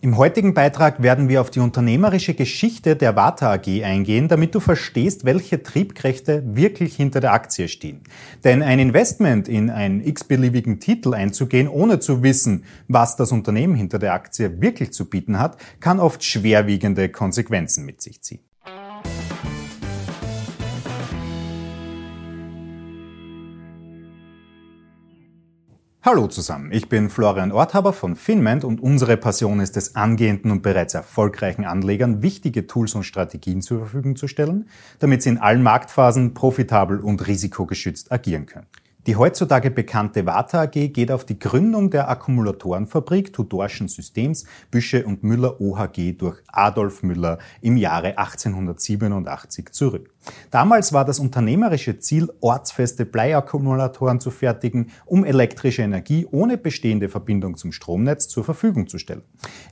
Im heutigen Beitrag werden wir auf die unternehmerische Geschichte der Vata AG eingehen, damit du verstehst, welche Triebkräfte wirklich hinter der Aktie stehen. Denn ein Investment in einen x-beliebigen Titel einzugehen, ohne zu wissen, was das Unternehmen hinter der Aktie wirklich zu bieten hat, kann oft schwerwiegende Konsequenzen mit sich ziehen. Hallo zusammen, ich bin Florian Orthaber von Finment und unsere Passion ist es, angehenden und bereits erfolgreichen Anlegern wichtige Tools und Strategien zur Verfügung zu stellen, damit sie in allen Marktphasen profitabel und risikogeschützt agieren können. Die heutzutage bekannte Vata AG geht auf die Gründung der Akkumulatorenfabrik Tudorschen Systems Büsche und Müller OHG durch Adolf Müller im Jahre 1887 zurück. Damals war das unternehmerische Ziel, ortsfeste Bleiakkumulatoren zu fertigen, um elektrische Energie ohne bestehende Verbindung zum Stromnetz zur Verfügung zu stellen.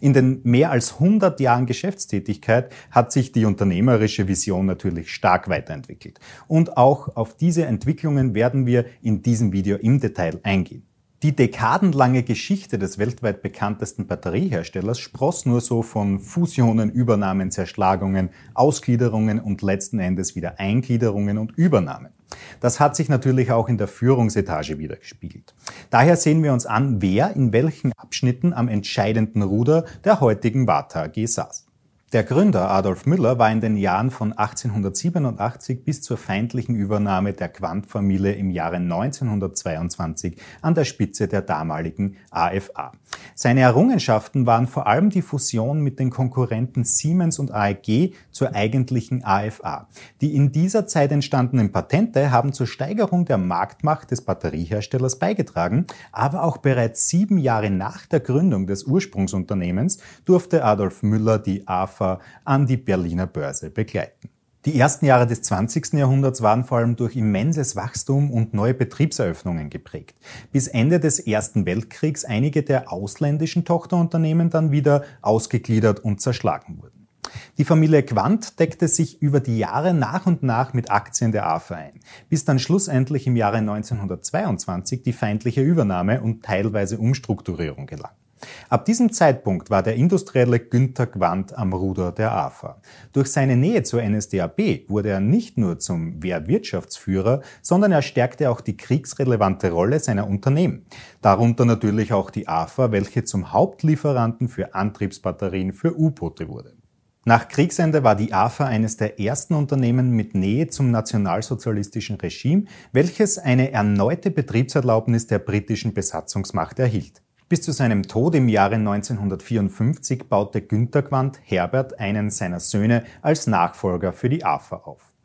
In den mehr als 100 Jahren Geschäftstätigkeit hat sich die unternehmerische Vision natürlich stark weiterentwickelt. Und auch auf diese Entwicklungen werden wir in diesem Video im Detail eingehen. Die dekadenlange Geschichte des weltweit bekanntesten Batterieherstellers spross nur so von Fusionen, Übernahmen, Zerschlagungen, Ausgliederungen und letzten Endes wieder Eingliederungen und Übernahmen. Das hat sich natürlich auch in der Führungsetage wiedergespiegelt. Daher sehen wir uns an, wer in welchen Abschnitten am entscheidenden Ruder der heutigen Vata AG saß. Der Gründer Adolf Müller war in den Jahren von 1887 bis zur feindlichen Übernahme der Quandt-Familie im Jahre 1922 an der Spitze der damaligen AFA. Seine Errungenschaften waren vor allem die Fusion mit den Konkurrenten Siemens und AEG zur eigentlichen AFA. Die in dieser Zeit entstandenen Patente haben zur Steigerung der Marktmacht des Batterieherstellers beigetragen, aber auch bereits sieben Jahre nach der Gründung des Ursprungsunternehmens durfte Adolf Müller die AFA Metapher an die Berliner Börse begleiten. Die ersten Jahre des 20. Jahrhunderts waren vor allem durch immenses Wachstum und neue Betriebseröffnungen geprägt, bis Ende des Ersten Weltkriegs einige der ausländischen Tochterunternehmen dann wieder ausgegliedert und zerschlagen wurden. Die Familie Quandt deckte sich über die Jahre nach und nach mit Aktien der AFA ein, bis dann schlussendlich im Jahre 1922 die feindliche Übernahme und teilweise Umstrukturierung gelang. Ab diesem Zeitpunkt war der industrielle Günther Quandt am Ruder der AFA. Durch seine Nähe zur NSDAP wurde er nicht nur zum Wehrwirtschaftsführer, sondern er stärkte auch die kriegsrelevante Rolle seiner Unternehmen. Darunter natürlich auch die AFA, welche zum Hauptlieferanten für Antriebsbatterien für U-Boote wurde. Nach Kriegsende war die AFA eines der ersten Unternehmen mit Nähe zum nationalsozialistischen Regime, welches eine erneute Betriebserlaubnis der britischen Besatzungsmacht erhielt. Bis zu seinem Tod im Jahre 1954 baute Günter Quandt Herbert einen seiner Söhne als Nachfolger für die AFA auf.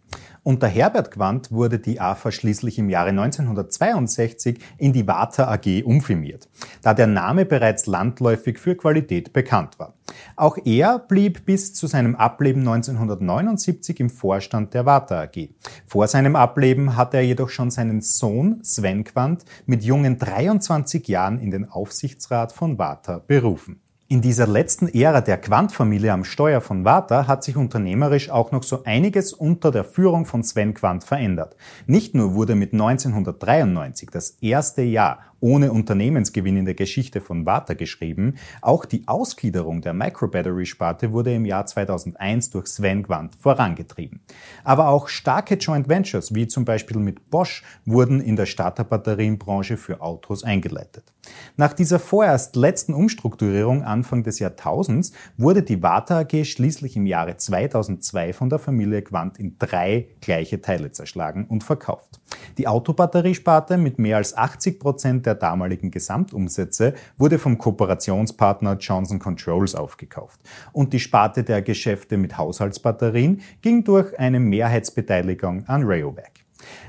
Unter Herbert Quandt wurde die AFA schließlich im Jahre 1962 in die Vata AG umfirmiert, da der Name bereits landläufig für Qualität bekannt war. Auch er blieb bis zu seinem Ableben 1979 im Vorstand der Vata AG. Vor seinem Ableben hatte er jedoch schon seinen Sohn Sven Quandt mit jungen 23 Jahren in den Aufsichtsrat von Vata berufen. In dieser letzten Ära der Quandt-Familie am Steuer von Vata hat sich unternehmerisch auch noch so einiges unter der Führung von Sven Quandt verändert. Nicht nur wurde mit 1993 das erste Jahr ohne Unternehmensgewinn in der Geschichte von Vata geschrieben. Auch die Ausgliederung der Microbattery-Sparte wurde im Jahr 2001 durch Sven Quandt vorangetrieben. Aber auch starke Joint Ventures, wie zum Beispiel mit Bosch, wurden in der Starterbatterienbranche für Autos eingeleitet. Nach dieser vorerst letzten Umstrukturierung Anfang des Jahrtausends wurde die Vata AG schließlich im Jahre 2002 von der Familie Quandt in drei gleiche Teile zerschlagen und verkauft. Die Autobatteriesparte mit mehr als 80 Prozent der damaligen Gesamtumsätze wurde vom Kooperationspartner Johnson Controls aufgekauft. Und die Sparte der Geschäfte mit Haushaltsbatterien ging durch eine Mehrheitsbeteiligung an Rayovac.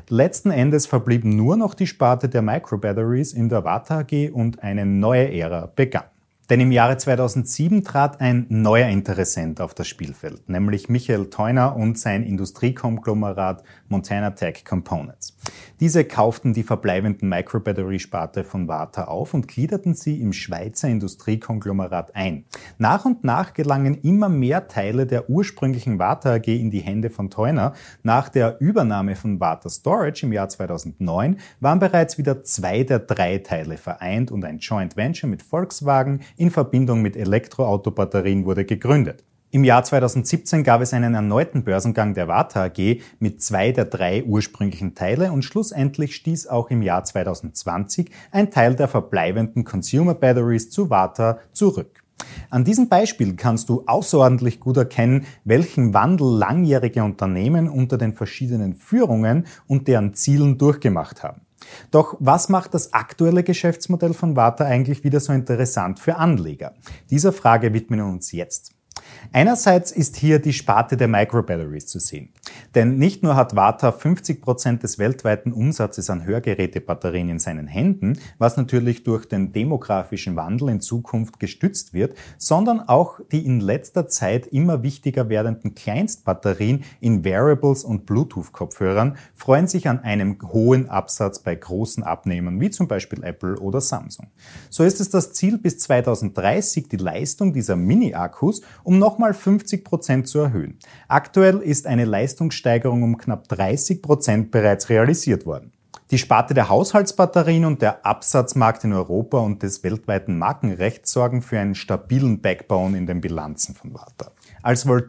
Letzten Endes verblieb nur noch die Sparte der Microbatteries in der Vata AG und eine neue Ära begann. Denn im Jahre 2007 trat ein neuer Interessent auf das Spielfeld, nämlich Michael Theuner und sein Industriekonglomerat Montana Tech Components. Diese kauften die verbleibenden Microbattery-Sparte von Vata auf und gliederten sie im Schweizer Industriekonglomerat ein. Nach und nach gelangen immer mehr Teile der ursprünglichen Vata AG in die Hände von Theuner. Nach der Übernahme von Vata Storage im Jahr 2009 waren bereits wieder zwei der drei Teile vereint und ein Joint Venture mit Volkswagen in Verbindung mit Elektroautobatterien wurde gegründet. Im Jahr 2017 gab es einen erneuten Börsengang der Warta AG mit zwei der drei ursprünglichen Teile und schlussendlich stieß auch im Jahr 2020 ein Teil der verbleibenden Consumer Batteries zu Warta zurück. An diesem Beispiel kannst du außerordentlich gut erkennen, welchen Wandel langjährige Unternehmen unter den verschiedenen Führungen und deren Zielen durchgemacht haben. Doch was macht das aktuelle Geschäftsmodell von Warta eigentlich wieder so interessant für Anleger? Dieser Frage widmen wir uns jetzt. Einerseits ist hier die Sparte der Microbatteries zu sehen. Denn nicht nur hat Warta 50 Prozent des weltweiten Umsatzes an Hörgerätebatterien in seinen Händen, was natürlich durch den demografischen Wandel in Zukunft gestützt wird, sondern auch die in letzter Zeit immer wichtiger werdenden Kleinstbatterien in Wearables und Bluetooth-Kopfhörern freuen sich an einem hohen Absatz bei großen Abnehmern wie zum Beispiel Apple oder Samsung. So ist es das Ziel, bis 2030 die Leistung dieser Mini-Akkus um nochmal 50 Prozent zu erhöhen. Aktuell ist eine Leistungssteigerung um knapp 30 Prozent bereits realisiert worden. Die Sparte der Haushaltsbatterien und der Absatzmarkt in Europa und des weltweiten Markenrechts sorgen für einen stabilen Backbone in den Bilanzen von Warta. Als wohl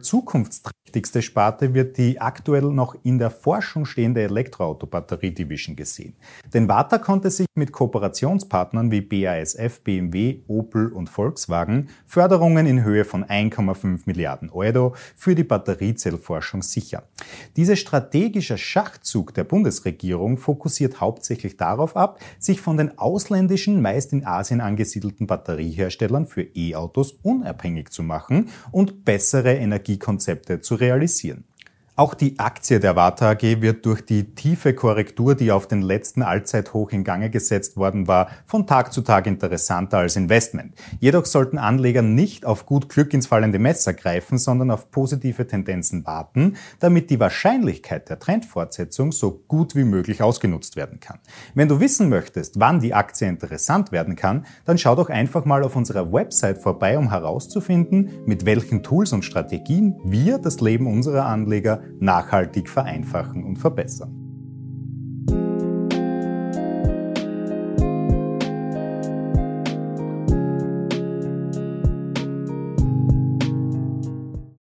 zukunftsträchtigste Sparte wird die aktuell noch in der Forschung stehende Elektroauto-Batterie-Division gesehen. Denn Warta konnte sich mit Kooperationspartnern wie BASF, BMW, Opel und Volkswagen Förderungen in Höhe von 1,5 Milliarden Euro für die Batteriezellforschung sichern. Dieser strategische Schachzug der Bundesregierung fokussiert hauptsächlich darauf ab, sich von den ausländischen, meist in Asien angesiedelten Batterieherstellern für E-Autos unabhängig zu machen und bessere Energiekonzepte zu realisieren. Auch die Aktie der Warta AG wird durch die tiefe Korrektur, die auf den letzten Allzeithoch in Gange gesetzt worden war, von Tag zu Tag interessanter als Investment. Jedoch sollten Anleger nicht auf gut Glück ins fallende Messer greifen, sondern auf positive Tendenzen warten, damit die Wahrscheinlichkeit der Trendfortsetzung so gut wie möglich ausgenutzt werden kann. Wenn du wissen möchtest, wann die Aktie interessant werden kann, dann schau doch einfach mal auf unserer Website vorbei, um herauszufinden, mit welchen Tools und Strategien wir das Leben unserer Anleger nachhaltig vereinfachen und verbessern.